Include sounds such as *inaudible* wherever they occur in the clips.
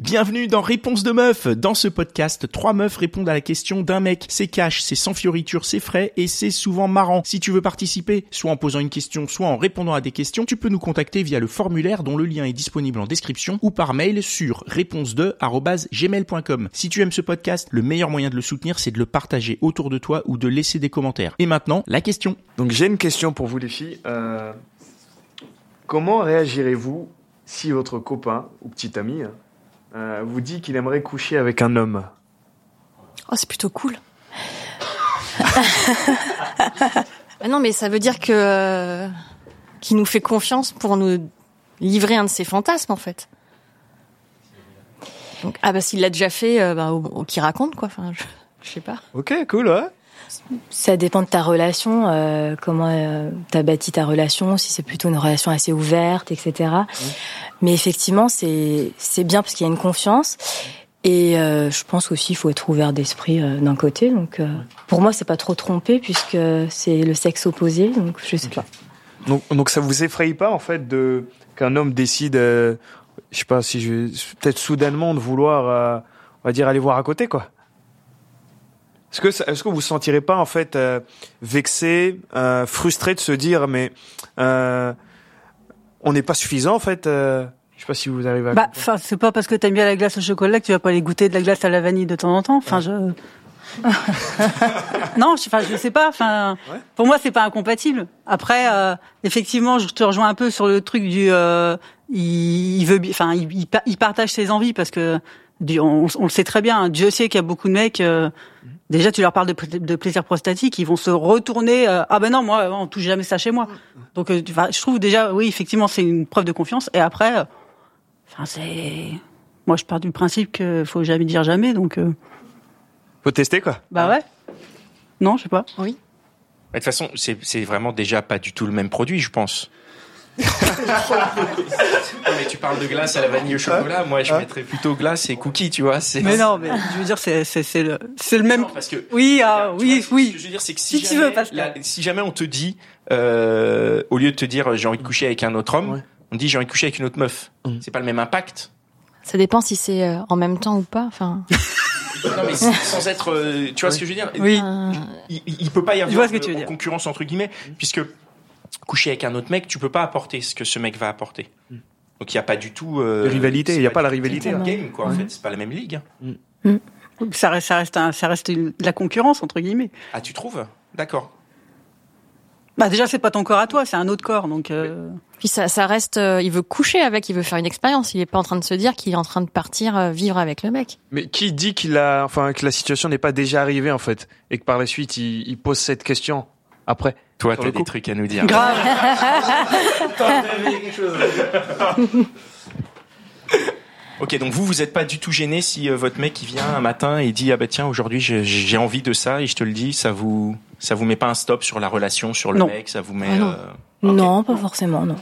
Bienvenue dans Réponse de meuf. Dans ce podcast, trois meufs répondent à la question d'un mec. C'est cash, c'est sans fioriture, c'est frais et c'est souvent marrant. Si tu veux participer, soit en posant une question, soit en répondant à des questions, tu peux nous contacter via le formulaire dont le lien est disponible en description ou par mail sur réponse2@gmail.com. Si tu aimes ce podcast, le meilleur moyen de le soutenir, c'est de le partager autour de toi ou de laisser des commentaires. Et maintenant, la question. Donc j'ai une question pour vous les filles. Euh, comment réagirez-vous si votre copain ou petit ami hein, euh, vous dit qu'il aimerait coucher avec un homme Oh, c'est plutôt cool. *laughs* Non, mais ça veut dire que euh, qu'il nous fait confiance pour nous livrer un de ses fantasmes, en fait. Donc, ah bah s'il l'a déjà fait, euh, bah, qu'il raconte quoi. Enfin, je, je sais pas. Ok, cool, ouais. Ça dépend de ta relation, euh, comment euh, t'as bâti ta relation, si c'est plutôt une relation assez ouverte, etc. Mais effectivement, c'est c'est bien parce qu'il y a une confiance. Et euh, je pense aussi il faut être ouvert d'esprit euh, d'un côté. Donc euh, pour moi, c'est pas trop trompé puisque c'est le sexe opposé. Donc je sais pas. Donc, donc ça vous effraie pas en fait de qu'un homme décide, euh, je sais pas si je peut-être soudainement de vouloir, euh, on va dire aller voir à côté quoi? Est-ce que est-ce que vous vous sentirez pas en fait euh, vexé, euh, frustré de se dire mais euh, on n'est pas suffisant en fait. euh, je sais pas si vous arrivez à. Bah, enfin, c'est pas parce que t'aimes bien la glace au chocolat que tu vas pas aller goûter de la glace à la vanille de temps en temps. Enfin, je. *laughs* non, je, enfin, je sais pas. Enfin, Ouais. pour moi, c'est pas incompatible. Après, euh, effectivement, je te rejoins un peu sur le truc du. euh, il, veut, enfin, il, il pa- il partage ses envies parce que on, on le sait très bien. Dieu sait qu'il y a beaucoup de mecs. euh, Déjà, tu leur parles de, pla- de plaisir prostatique, ils vont se retourner. euh, ah ben non, moi, on touche jamais ça chez moi. Donc, euh, je trouve déjà, oui, effectivement, c'est une preuve de confiance. Et après, euh, enfin, c'est. Moi, je pars du principe que faut jamais dire jamais. Donc, euh, Faut tester quoi. bah ouais. Non, je sais pas. Oui. De toute façon, c'est vraiment déjà pas du tout le même produit, je pense. Non, mais tu parles de glace à la vanille au chocolat. Moi, je mettrais plutôt glace et cookies, tu vois. c'est- Mais non, mais je veux dire, c'est le c'est le même. Non, parce que Oui, ah, Tu oui, vois, Ce oui. que je veux dire, c'est que si, Si tu jamais, veux, Pascal. la- si jamais on te dit, euh, au lieu de te dire j'ai envie de coucher avec un autre homme, Ouais. on te dit j'ai envie de coucher avec une autre meuf. Mm. C'est pas le même impact. Ça dépend si c'est euh, en même temps ou pas. Enfin, Non, mais sans être, euh, tu vois ce que je veux dire? Oui. il, il- il peut pas y avoir de- concurrence entre guillemets, puisque coucher avec un autre mec, tu peux pas apporter ce que ce mec va apporter. Donc il y a pas du tout euh, De rivalité, il y a pas la rivalité, le là. game quoi. En fait, c'est pas la même ligue. Ça reste ça reste un- ça reste une- de la concurrence entre guillemets. Ah, tu trouves? D'accord. Bah déjà, c'est pas ton corps à toi, c'est un autre corps. Donc. euh, puis ça, ça reste. euh, il veut coucher avec, il veut faire une expérience. Il est pas en train de se dire qu'il est en train de partir euh, vivre avec le mec. Mais qui dit qu'il a, enfin, que la situation n'est pas déjà arrivée en fait, et que par la suite il, il pose cette question après? Toi, t'as des coup. trucs à nous dire. Grave. *laughs* Ok, donc vous, vous êtes pas du tout gêné si euh, votre mec il vient un matin et dit ah bah tiens aujourd'hui j'ai- envie de ça et je te le dis, ça vous ça vous met pas un stop sur la relation, sur le Non. mec, ça vous met. Ah non. euh. Non, pas forcément, non.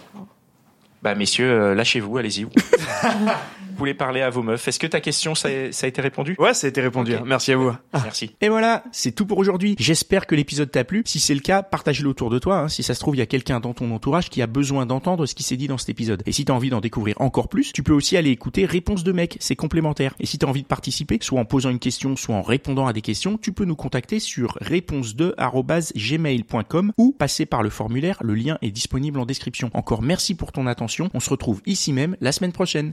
Bah messieurs, euh, lâchez-vous, allez-y. *laughs* vous voulez parler à vos meufs Est-ce que ta question ça, a- ça a été répondu? Ouais, ça a été répondu. Hein. Merci à vous. Merci. Et voilà, c'est tout pour aujourd'hui. J'espère que l'épisode t'a plu. Si c'est le cas, partage-le autour de toi. hein. Si ça se trouve, il y a quelqu'un dans ton entourage qui a besoin d'entendre ce qui s'est dit dans cet épisode. Et si t'as envie d'en découvrir encore plus, tu peux aussi aller écouter Réponse de mec, c'est complémentaire. Et si t'as envie de participer, soit en posant une question, soit en répondant à des questions, tu peux nous contacter sur réponse2@gmail.com ou passer par le formulaire. Le lien est disponible en description. Encore merci pour ton attention. On se retrouve ici même la semaine prochaine.